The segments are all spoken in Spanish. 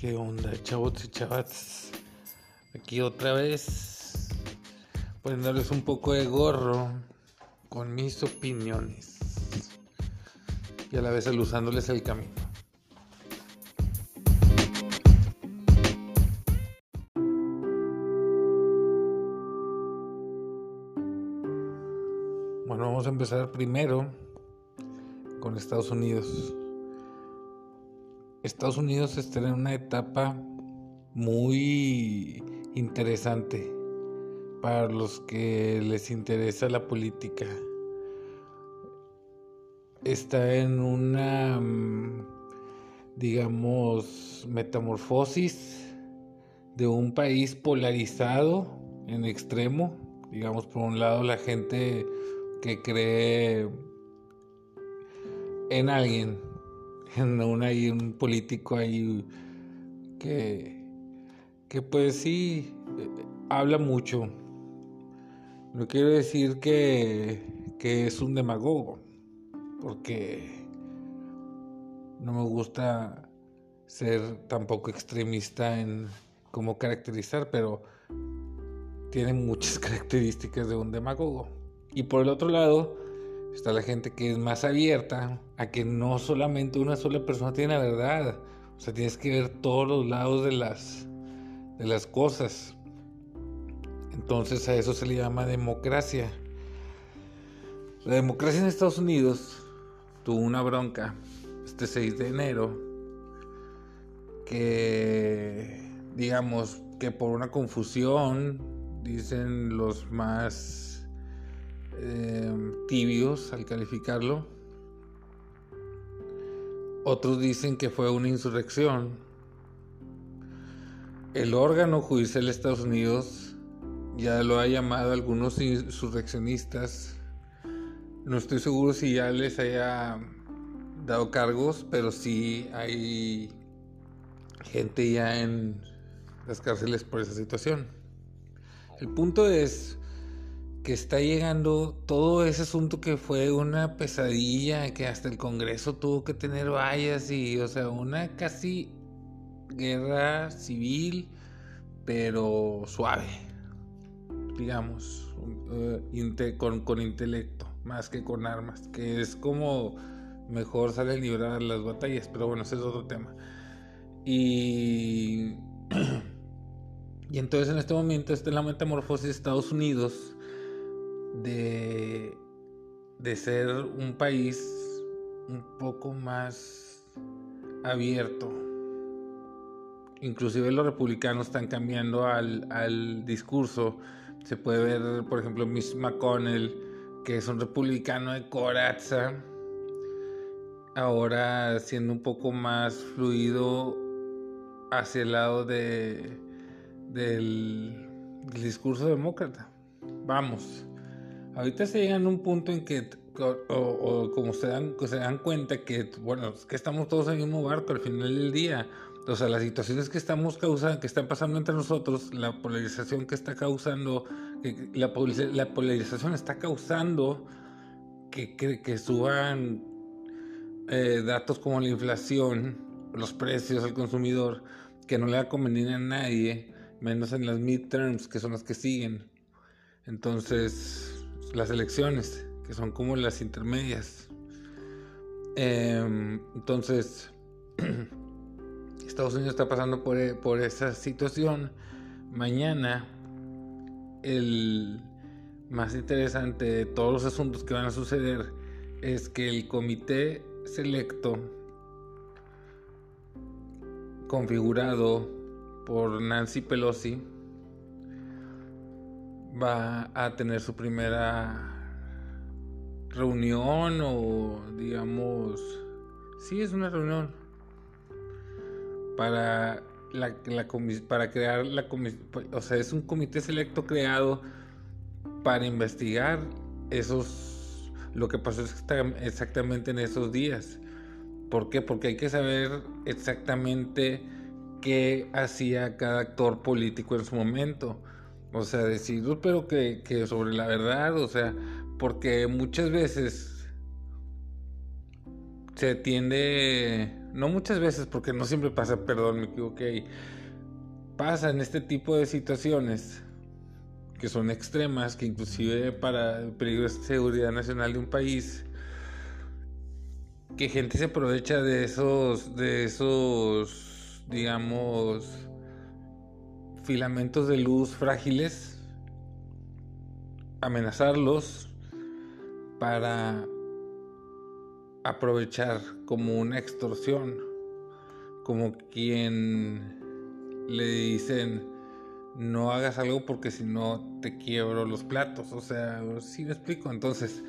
¿Qué onda, chavos y chavas? Aquí otra vez, poniéndoles un poco de gorro con mis opiniones y a la vez aluzándoles el camino. Bueno, vamos a empezar primero con Estados Unidos. Estados Unidos está en una etapa muy interesante para los que les interesa la política. Está en una, mm, digamos, metamorfosis de un país polarizado en extremo. Digamos, por un lado la gente que cree en alguien, en un, hay un político ahí que, que pues sí, eh, habla mucho. No quiero decir que, que es un demagogo, porque no me gusta ser tampoco extremista en cómo caracterizar, pero tiene muchas características de un demagogo. Y por el otro lado, Está la gente que es más abierta a que no solamente una sola persona tiene la verdad. O sea, tienes que ver todos los lados de las, de las cosas. Entonces a eso se le llama democracia. La democracia en Estados Unidos tuvo una bronca este 6 de enero que digamos que por una confusión dicen los más Em, tibios al calificarlo. Otros dicen que fue una insurrección. El órgano judicial de Estados Unidos ya lo ha llamado algunos insurreccionistas. No estoy seguro si ya les haya dado cargos, pero sí hay gente ya en las cárceles por esa situación. El punto es que está llegando todo ese asunto que fue una pesadilla, que hasta el Congreso tuvo que tener vallas y, o sea, una casi guerra civil, pero suave, digamos, eh, con, con, intelecto, más que con armas, que es como mejor salen librar las batallas, pero bueno, ese es otro tema. Y, y entonces en este momento está la metamorfosis de Estados Unidos de, de ser un país un poco más abierto. Inclusive los republicanos están cambiando al, al discurso. Se puede ver, por ejemplo, Miss McConnell, que es un republicano de coraza, ahora siendo un poco más fluido hacia el lado de, del discurso demócrata. Vamos, ahorita se llegan a un punto en que, o, como se dan, se dan cuenta que, bueno, que estamos todos en el mismo barco al final del día. O sea, las situaciones que estamos causando, que están pasando entre nosotros, la polarización que está causando, la, la polarización está causando que, que, suban eh, datos como la inflación, los precios al consumidor, que no le va a convenir a nadie, menos en las midterms, que son las que siguen. Entonces, las elecciones, que son como las intermedias. Em, entonces, Estados Unidos está pasando por, e, por esa situación. Mañana, el más interesante de todos los asuntos que van a suceder es que el comité selecto configurado por Nancy Pelosi va a tener su primera reunión o digamos, sí es una reunión para la, la para crear la o sea, es un comité selecto creado para investigar esos lo que pasó exactamente en esos días. ¿Por qué? Porque hay que saber exactamente qué hacía cada actor político en su momento. O sea, decir, pero que, que sobre la verdad, o sea, porque muchas veces se tiende, no muchas veces, porque no siempre pasa, perdón, me equivoqué, pasa en este tipo de situaciones que son extremas, que inclusive para el peligro de seguridad nacional de un país, que gente se aprovecha de esos, de esos, digamos, filamentos de luz frágiles, amenazarlos para aprovechar como una extorsión, como quien le dicen no hagas algo porque si no te quiebro los platos, o sea, si me explico, entonces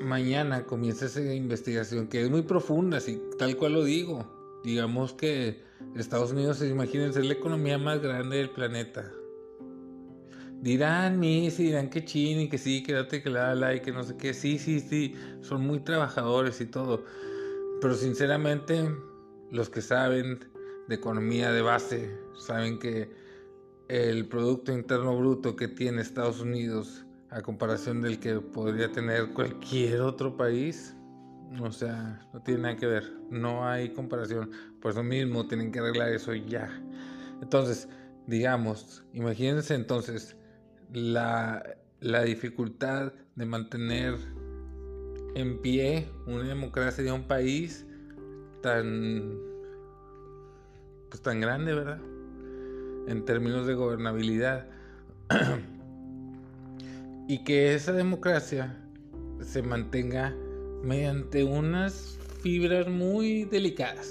mañana comienza esa investigación que es muy profunda, si tal cual lo digo, digamos que Estados Unidos, imagínense, es la economía más grande del planeta, Dirán mis, dirán que chin y que sí, quédate que la la y que no sé qué. Sí, sí, sí, son muy trabajadores y todo. Pero sinceramente, los que saben de economía de base saben que el Producto Interno Bruto que tiene Estados Unidos a comparación del que podría tener cualquier otro país, o sea, no tiene nada que ver, no hay comparación. Por eso mismo tienen que arreglar eso ya. Entonces, digamos, imagínense entonces la, dificultad de mantener en pie una democracia de un país tan pues tan grande, ¿verdad? En términos de gobernabilidad. y que esa democracia se mantenga mediante unas fibras muy delicadas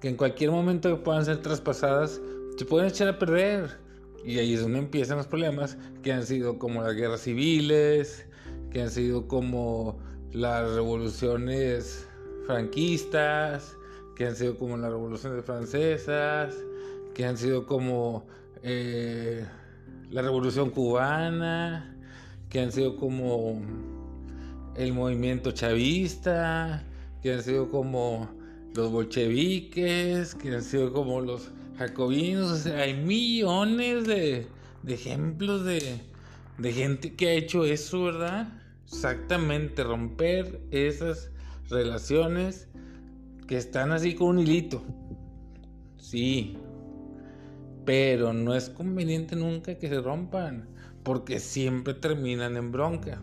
que en cualquier momento puedan ser traspasadas se pueden echar a perder. Y ahí es donde empiezan los problemas que han sido como las guerras civiles, que han sido como las revoluciones franquistas, que han sido como las revoluciones francesas, que han sido como eh, la revolución cubana, que han sido como el movimiento chavista, que han sido como los bolcheviques, que han sido como los jacobinos, o sea, hay millones de, ejemplos de, de gente que ha hecho eso, ¿verdad? Exactamente, romper esas relaciones que están así con un hilito. Sí, pero no es conveniente nunca que se rompan, porque siempre terminan en bronca.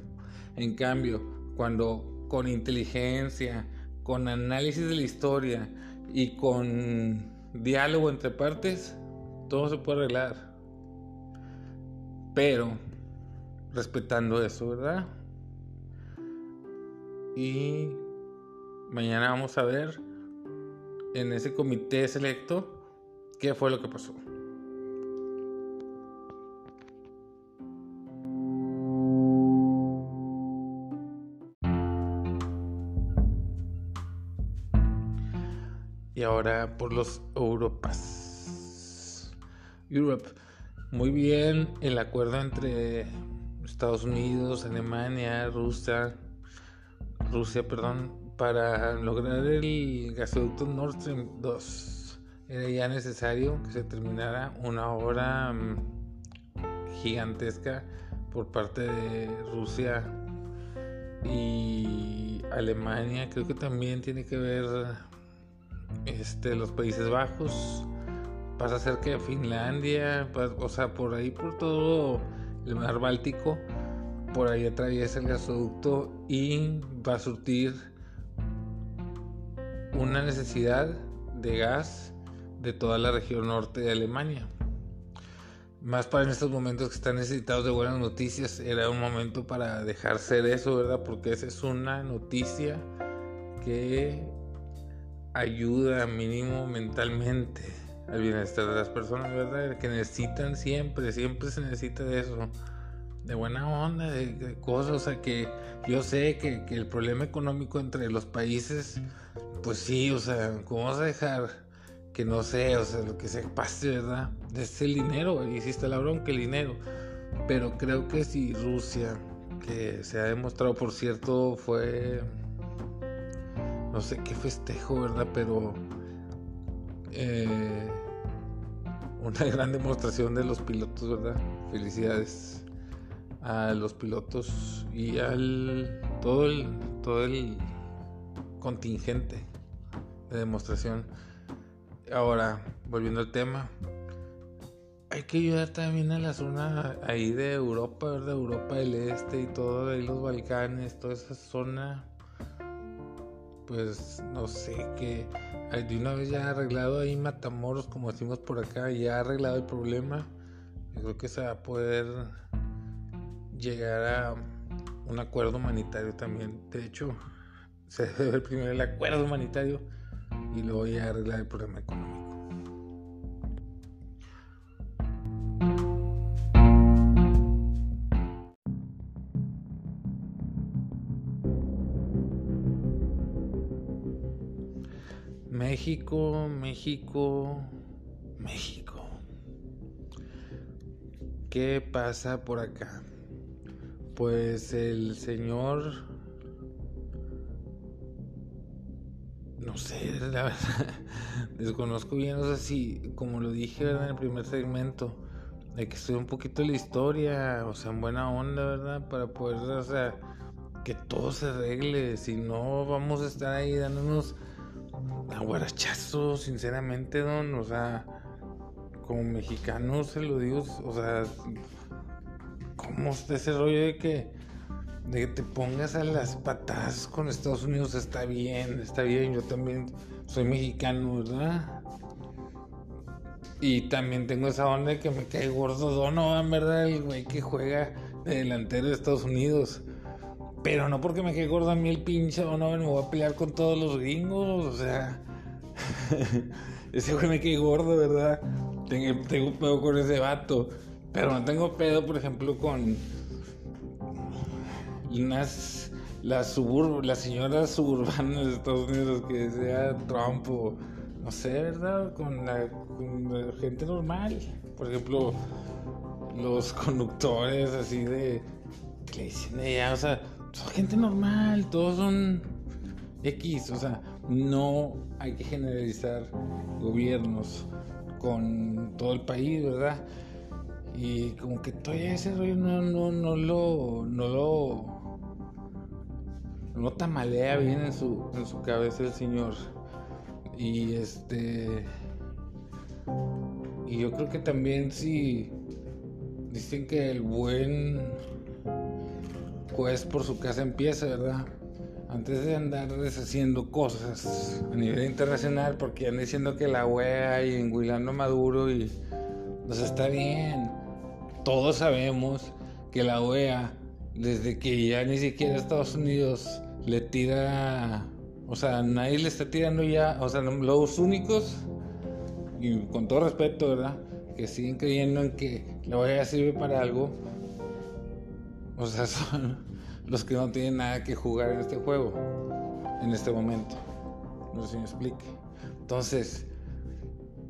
En cambio, cuando con inteligencia, con análisis de la historia y con diálogo entre partes, todo se puede arreglar. Pero respetando eso, ¿verdad? Y mañana vamos a ver en ese comité selecto qué fue lo que pasó. Y ahora por los Europas. Europe. Muy bien el acuerdo entre Estados Unidos, Alemania, Rusia, Rusia, perdón, para lograr el gasoducto Nord Stream 2. Era ya necesario que se terminara una obra mm, gigantesca por parte de Rusia y Alemania. Creo que también tiene que ver este, los Países Bajos, pasa cerca de Finlandia, o sea, por ahí por todo el mar Báltico, por ahí atraviesa el gasoducto y va a surtir una necesidad de gas de toda la región norte de Alemania. Más para en estos momentos que están necesitados de buenas noticias, era un momento para dejar ser eso, ¿verdad? Porque esa es una noticia que ayuda mínimo mentalmente al bienestar de las personas, ¿verdad? Que necesitan siempre, siempre se necesita de eso, de buena onda, de, cosas, o sea, que yo sé que, que, el problema económico entre los países, pues sí, o sea, ¿cómo vas a dejar que no sé, o sea, lo que se pase, ¿verdad? Es el dinero, y hiciste la bronca, el dinero, pero creo que si Rusia, que se ha demostrado, por cierto, fue no sé qué festejo, ¿verdad? Pero eh, una gran demostración de los pilotos, ¿verdad? Felicidades a los pilotos y al todo el, todo el contingente de demostración. Ahora, volviendo al tema, hay que ayudar también a la zona ahí de Europa, ¿verdad? Europa del Este y todo, ahí los Balcanes, toda esa zona. Pues no sé, que de una vez ya arreglado ahí Matamoros, como decimos por acá, ya arreglado el problema. Yo creo que se va a poder llegar a un acuerdo humanitario también. De hecho, se debe primero el acuerdo humanitario y luego ya arreglar el problema económico. México, México, México. ¿Qué pasa por acá? Pues el señor... No sé, la verdad, desconozco bien, o sea, si, como lo dije en el primer segmento, de que estudiar un poquito la historia, o sea, en buena onda, ¿verdad? Para poder, o sea, que todo se arregle, si no vamos a estar ahí dándonos aguarachazos, sinceramente, don, o sea, como mexicano se lo digo, o sea, ¿cómo ese rollo de que, de que te pongas a las patas con Estados Unidos? Está bien, está bien, yo también soy mexicano, ¿verdad? Y también tengo esa onda de que me cae gordo Donovan, ¿verdad? El güey que juega de delantero de Estados Unidos. Pero no porque me cae gordo a mí el pinche Donovan, me voy a pelear con todos los gringos, o sea. ese güey me gordo, ¿verdad? Tengo, pedo con ese vato. Pero no tengo pedo, por ejemplo, con unas las las señoras suburbanas de Estados Unidos que sea Trump o no sé, ¿verdad? Con la, gente normal. Por ejemplo, los conductores así de que dicen ella, o sea, son gente normal, todos son X, o sea, no hay que generalizar gobiernos con todo el país, ¿verdad? Y como que todavía ese rollo no, no, no lo, no lo, no tamalea bien en su, en su cabeza el señor. Y este, y yo creo que también si dicen que el buen juez por su casa empieza, ¿verdad? Antes de andar deshaciendo cosas a nivel internacional, porque andan diciendo que la wea y enguilando Maduro y. Pues está bien. Todos sabemos que la OEA, desde que ya ni siquiera Estados Unidos le tira. O sea, nadie le está tirando ya. O sea, los únicos, y con todo respeto, ¿verdad? Que siguen creyendo en que la OEA sirve para algo. O sea, son los que no tienen nada que jugar en este juego, en este momento. No sé si me explique. Entonces,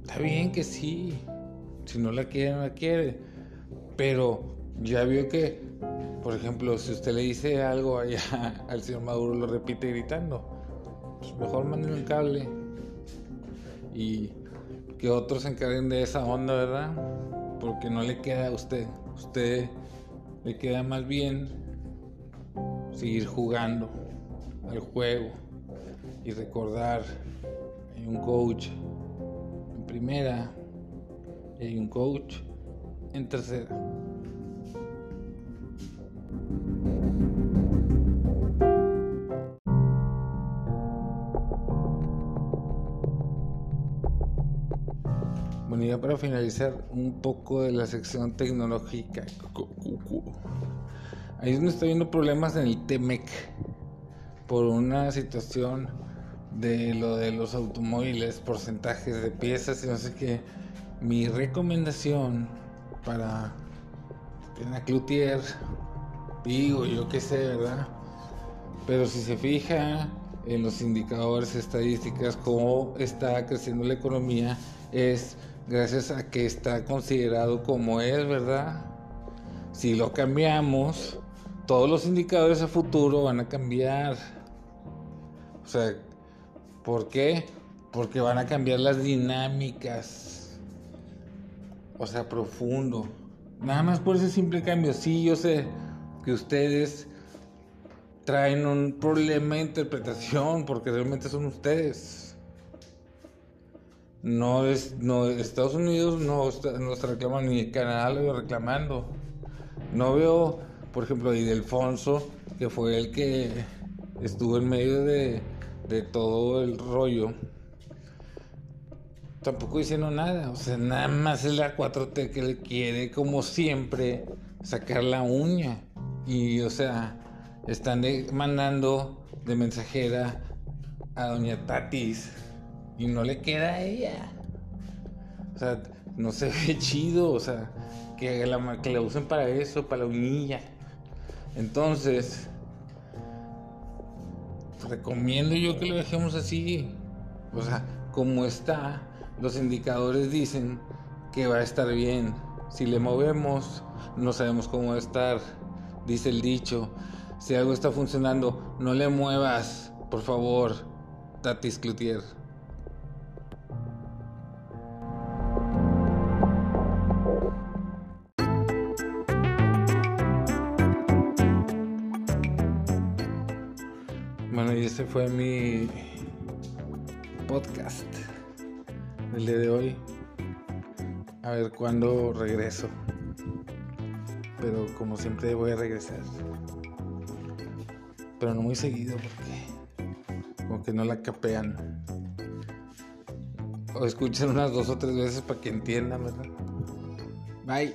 está bien que sí. Si no la quiere, no la quiere. Pero ya vio que, por ejemplo, si usted le dice algo allá al señor Maduro, lo repite gritando. Pues mejor manden un cable. Y que otros se encarguen de esa onda, ¿verdad? Porque no le queda a usted. Usted le queda más bien seguir jugando al juego y recordar hay un coach en primera y hay un coach en tercera. Bueno, ya para finalizar un poco de la sección tecnológica. Ahí es donde estoy viendo problemas en el TEMEC por una situación de lo de los automóviles, porcentajes de piezas y no sé qué. Mi recomendación para una Cloutier, digo yo qué sé, ¿verdad? Pero si se fija en los indicadores estadísticas, cómo está creciendo la economía, es gracias a que está considerado como es, ¿verdad? Si lo cambiamos, todos los indicadores a futuro van a cambiar. O sea, ¿por qué? Porque van a cambiar las dinámicas. O sea, profundo. Nada más por ese simple cambio. Sí, yo sé que ustedes traen un problema de interpretación porque realmente son ustedes. No es, no, Estados Unidos no está, reclamando, ni Canadá lo está reclamando. No veo, por ejemplo, a Idelfonso, que fue el que estuvo en medio de, todo el rollo. Tampoco diciendo nada, o sea, nada más es la 4T que le quiere, como siempre, sacar la uña. Y, o sea, están mandando de mensajera a doña Tatis y no le queda a ella. O sea, no se ve chido, o sea, que la, que la usen para eso, para la uñilla. Entonces, recomiendo yo que lo dejemos así. O sea, como está, los indicadores dicen que va a estar bien. Si le movemos, no sabemos cómo va a estar, dice el dicho. Si algo está funcionando, no le muevas, por favor, Tatis Cloutier. Bueno, y ese fue mi podcast el día de hoy. A ver cuándo regreso. Pero como siempre voy a regresar. Pero no muy seguido porque como que no la capean. O escuchan unas dos o tres veces para que entiendan, ¿verdad? Bye.